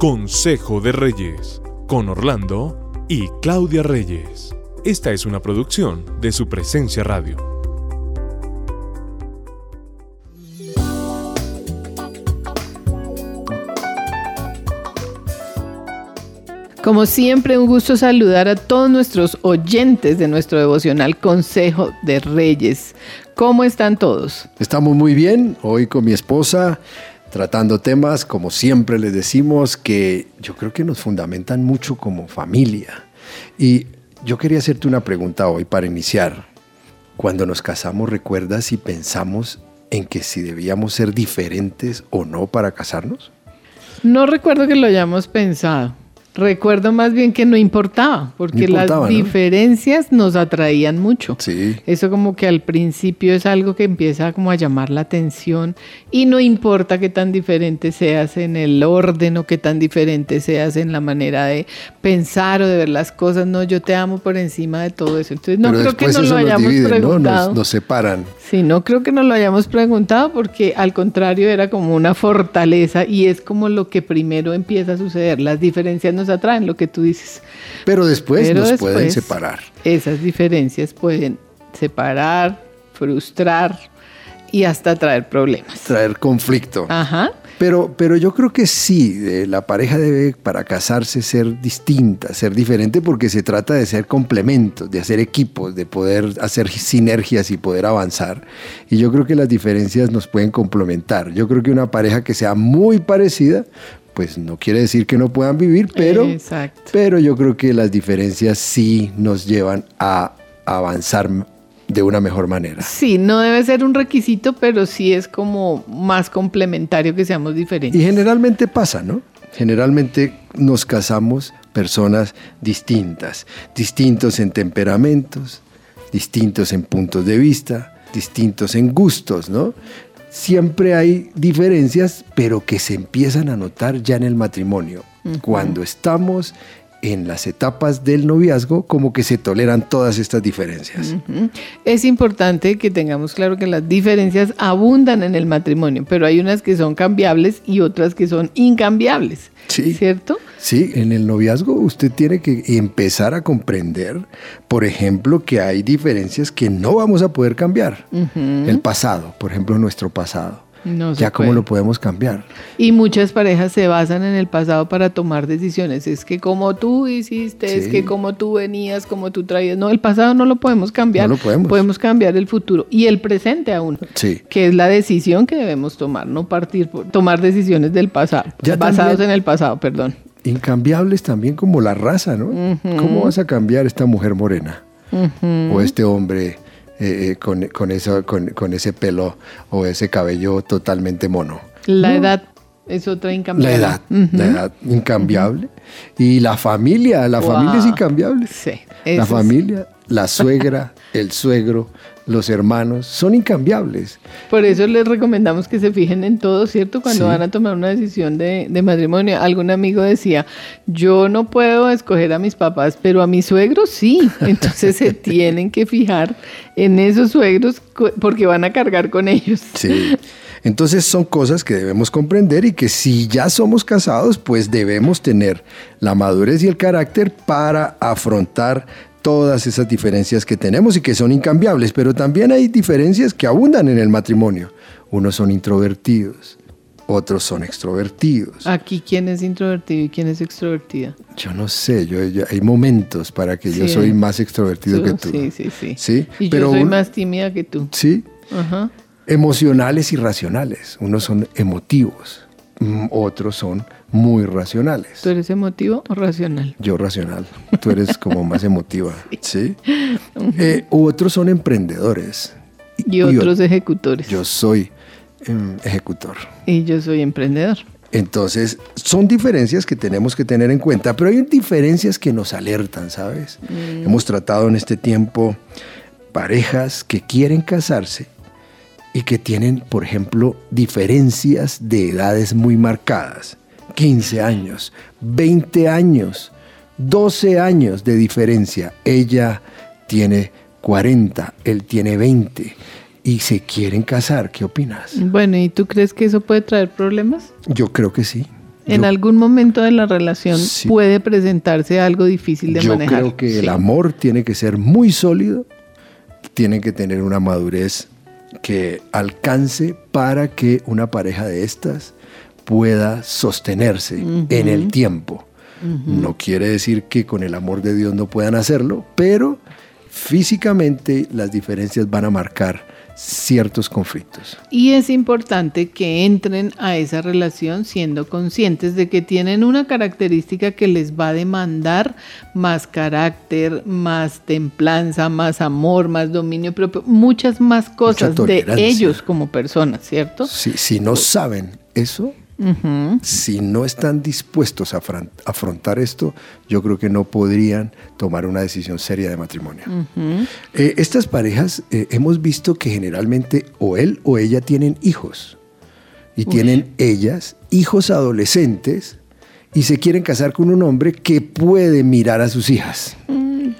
Consejo de Reyes, con Orlando y Claudia Reyes. Esta es una producción de su presencia radio. Como siempre, un gusto saludar a todos nuestros oyentes de nuestro devocional Consejo de Reyes. ¿Cómo están todos? Estamos muy bien, hoy con mi esposa tratando temas, como siempre les decimos, que yo creo que nos fundamentan mucho como familia. Y yo quería hacerte una pregunta hoy para iniciar. Cuando nos casamos, ¿recuerdas si pensamos en que si debíamos ser diferentes o no para casarnos? No recuerdo que lo hayamos pensado. Recuerdo más bien que no importaba, porque las diferencias nos atraían mucho. Sí. Eso como que al principio es algo que empieza como a llamar la atención y no importa qué tan diferente seas en el orden o qué tan diferente seas en la manera de pensar o de ver las cosas, no, yo te amo por encima de todo eso. Entonces no creo que nos lo hayamos preguntado. ¿no? Nos, separan. Sí, no creo que nos lo hayamos preguntado porque al contrario era como una fortaleza y es como lo que primero empieza a suceder. Las diferencias nos atraen, lo que tú dices. Pero después nos pueden separar. Esas diferencias pueden separar, frustrar y hasta traer problemas. Traer conflicto. Ajá. Pero, pero yo creo que sí, la pareja debe para casarse ser distinta, ser diferente, porque se trata de ser complementos, de hacer equipos, de poder hacer sinergias y poder avanzar. Y yo creo que las diferencias nos pueden complementar. Yo creo que una pareja que sea muy parecida pues no quiere decir que no puedan vivir, pero, pero yo creo que las diferencias sí nos llevan a avanzar de una mejor manera. Sí, no debe ser un requisito, pero sí es como más complementario que seamos diferentes. Y generalmente pasa, ¿no? Generalmente nos casamos personas distintas, distintos en temperamentos, distintos en puntos de vista, distintos en gustos, ¿no? Siempre hay diferencias, pero que se empiezan a notar ya en el matrimonio. Cuando estamos en las etapas del noviazgo, como que se toleran todas estas diferencias. Es importante que tengamos claro que las diferencias abundan en el matrimonio, pero hay unas que son cambiables y otras que son incambiables. Sí. ¿Cierto? Sí, en el noviazgo usted tiene que empezar a comprender, por ejemplo, que hay diferencias que no vamos a poder cambiar. El pasado, por ejemplo, nuestro pasado. Ya cómo lo podemos cambiar. Y muchas parejas se basan en el pasado para tomar decisiones. Es que como tú hiciste, es que como tú venías, como tú traías. No, el pasado no lo podemos cambiar. No lo podemos. Podemos cambiar el futuro y el presente aún. Sí. Que es la decisión que debemos tomar, no partir por tomar decisiones del pasado, basados en el pasado, perdón incambiables también como la raza, ¿no? ¿Cómo vas a cambiar esta mujer morena? O este hombre eh, eh, con, con, eso, con, ese pelo o ese cabello totalmente mono. La edad es otra incambiable. La edad, la edad incambiable. Y la familia, la familia es incambiable. Sí. La familia, la suegra, el suegro, los hermanos, son incambiables. Por eso les recomendamos que se fijen en todo, ¿cierto? Cuando van a tomar una decisión de, matrimonio. Algún amigo decía, yo no puedo escoger a mis papás, pero a mis suegros sí. Entonces se tienen que fijar en esos suegros porque van a cargar con ellos. Sí. Entonces son cosas que debemos comprender y que si ya somos casados, pues debemos tener la madurez y el carácter para afrontar todas esas diferencias que tenemos y que son incambiables, pero también hay diferencias que abundan en el matrimonio. Unos son introvertidos, otros son extrovertidos. Aquí, ¿quién es introvertido y quién es extrovertida? Yo no sé, yo, hay momentos para que yo soy más extrovertido que tú. Sí, sí, sí. ¿Sí? Y yo soy más tímida que tú. Sí. Emocionales y racionales. Unos son emotivos, mm, otros son muy racionales. ¿Tú eres emotivo o racional? Yo racional. Tú eres como más emotiva. ¿Sí? Eh, otros son emprendedores. Y otros ejecutores. Yo soy em, ejecutor. Y yo soy emprendedor. Entonces, son diferencias que tenemos que tener en cuenta, pero hay diferencias que nos alertan, ¿sabes? Mm. Hemos tratado en este tiempo parejas que quieren casarse y que tienen, por ejemplo, diferencias de edades muy marcadas. 15 años, 20 años, 12 años de diferencia. Ella tiene 40, él tiene 20 y se quieren casar. ¿Qué opinas? Bueno, ¿y tú crees que eso puede traer problemas? Yo creo que sí. En Yo- algún momento de la relación Sí. puede presentarse algo difícil de Yo manejar. creo que el amor tiene que ser muy sólido, tiene que tener una madurez que alcance para que una pareja de estas pueda sostenerse en el tiempo. No quiere decir que con el amor de Dios no puedan hacerlo, pero físicamente las diferencias van a marcar ciertos conflictos. Y es importante que entren a esa relación siendo conscientes de que tienen una característica que les va a demandar más carácter, más templanza, más amor, más dominio propio, muchas más cosas de ellos como personas, ¿cierto? Si no saben eso, Si no están dispuestos a afrontar esto, yo creo que no podrían tomar una decisión seria de matrimonio. Eh, estas parejas eh, hemos visto que generalmente o él o ella tienen hijos y tienen ellas hijos adolescentes y se quieren casar con un hombre que puede mirar a sus hijas.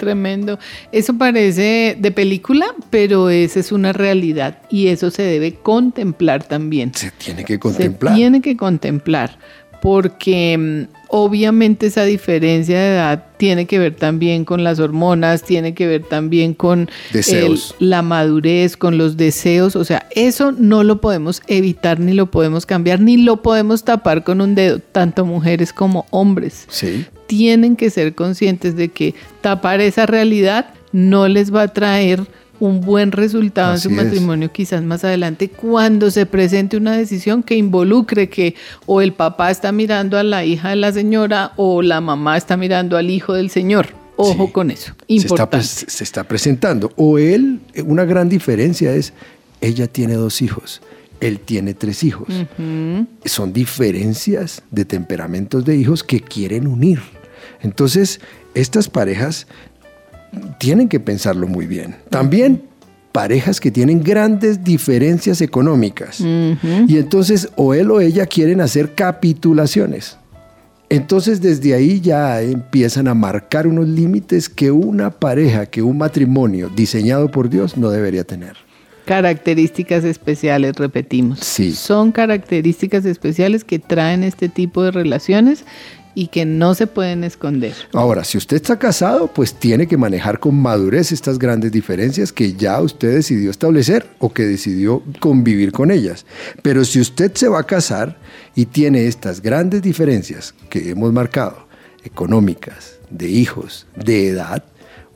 Tremendo. Eso parece de película, pero esa es una realidad y eso se debe contemplar también. Se tiene que contemplar. Se tiene que contemplar porque mm, obviamente esa diferencia de edad tiene que ver también con las hormonas, tiene que ver también con el- la madurez, con los deseos, o sea, eso no lo podemos evitar ni lo podemos cambiar ni lo podemos tapar con un dedo, tanto mujeres como hombres Sí. tienen que ser conscientes de que tapar esa realidad no les va a traer un buen resultado Así en su es. matrimonio quizás más adelante cuando se presente una decisión que involucre que o el papá está mirando a la hija de la señora o la mamá está mirando al hijo del señor. Ojo Sí. con eso. Se está, Importante. se está presentando. O él, eh, una gran diferencia es, ella tiene dos hijos, él tiene tres hijos. Son diferencias de temperamentos de hijos que quieren unir. Entonces, estas parejas tienen que pensarlo muy bien. También parejas que tienen grandes diferencias económicas. Y entonces o él o ella quieren hacer capitulaciones. Entonces desde ahí ya empiezan a marcar unos límites que una pareja, que un matrimonio diseñado por Dios no debería tener. Características especiales, repetimos. Sí. Son características especiales que traen este tipo de relaciones y que no se pueden esconder. Ahora, si usted está casado, pues tiene que manejar con madurez estas grandes diferencias que ya usted decidió establecer o que decidió convivir con ellas. Pero si usted se va a casar y tiene estas grandes diferencias que hemos marcado, económicas, de hijos, de edad,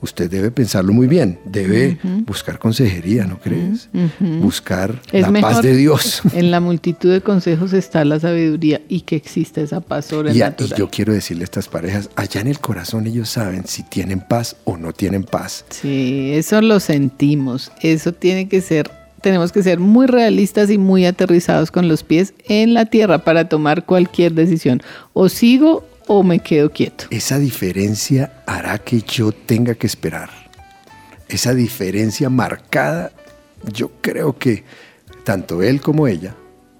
usted debe pensarlo muy bien. Debe buscar consejería, ¿no crees? Buscar Es la mejor- paz de Dios. En la multitud de consejos está la sabiduría y que exista esa paz Y, a- y sobrenatural. yo quiero decirle a estas parejas, allá en el corazón ellos saben si tienen paz o no tienen paz. Sí, eso lo sentimos. Eso tiene que ser, tenemos que ser muy realistas y muy aterrizados con los pies en la tierra para tomar cualquier decisión. O sigo o me quedo quieto. Esa diferencia hará que yo tenga que esperar. Esa diferencia marcada, yo creo que tanto él como ella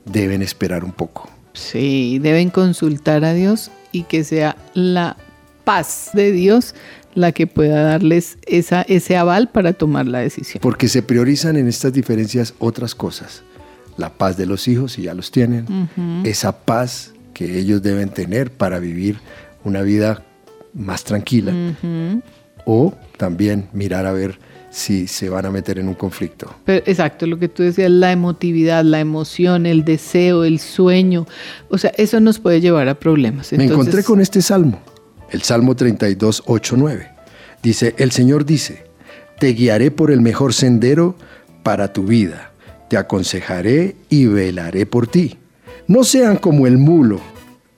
deben esperar un poco. Sí, deben consultar a Dios y que sea la paz de Dios la que pueda darles esa, ese aval para tomar la decisión. Porque se priorizan en estas diferencias otras cosas. La paz de los hijos, si ya los tienen. Esa paz que ellos deben tener para vivir una vida más tranquila. O también mirar a ver si se van a meter en un conflicto. Pero, exacto, lo que tú decías, la emotividad, la emoción, el deseo, el sueño, o sea, eso nos puede llevar a problemas. Me encontré con este salmo, el Salmo 32, 8, 9. Dice, el Señor dice, te guiaré por el mejor sendero para tu vida, te aconsejaré y velaré por ti. No sean como el mulo,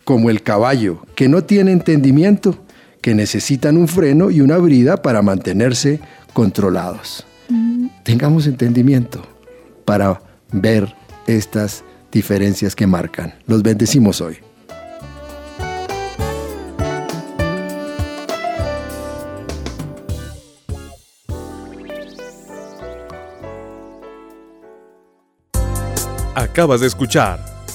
como el caballo, que no tiene entendimiento, que necesitan un freno y una brida para mantenerse controlados. Tengamos entendimiento para ver estas diferencias que marcan. Los bendecimos hoy. Acabas de escuchar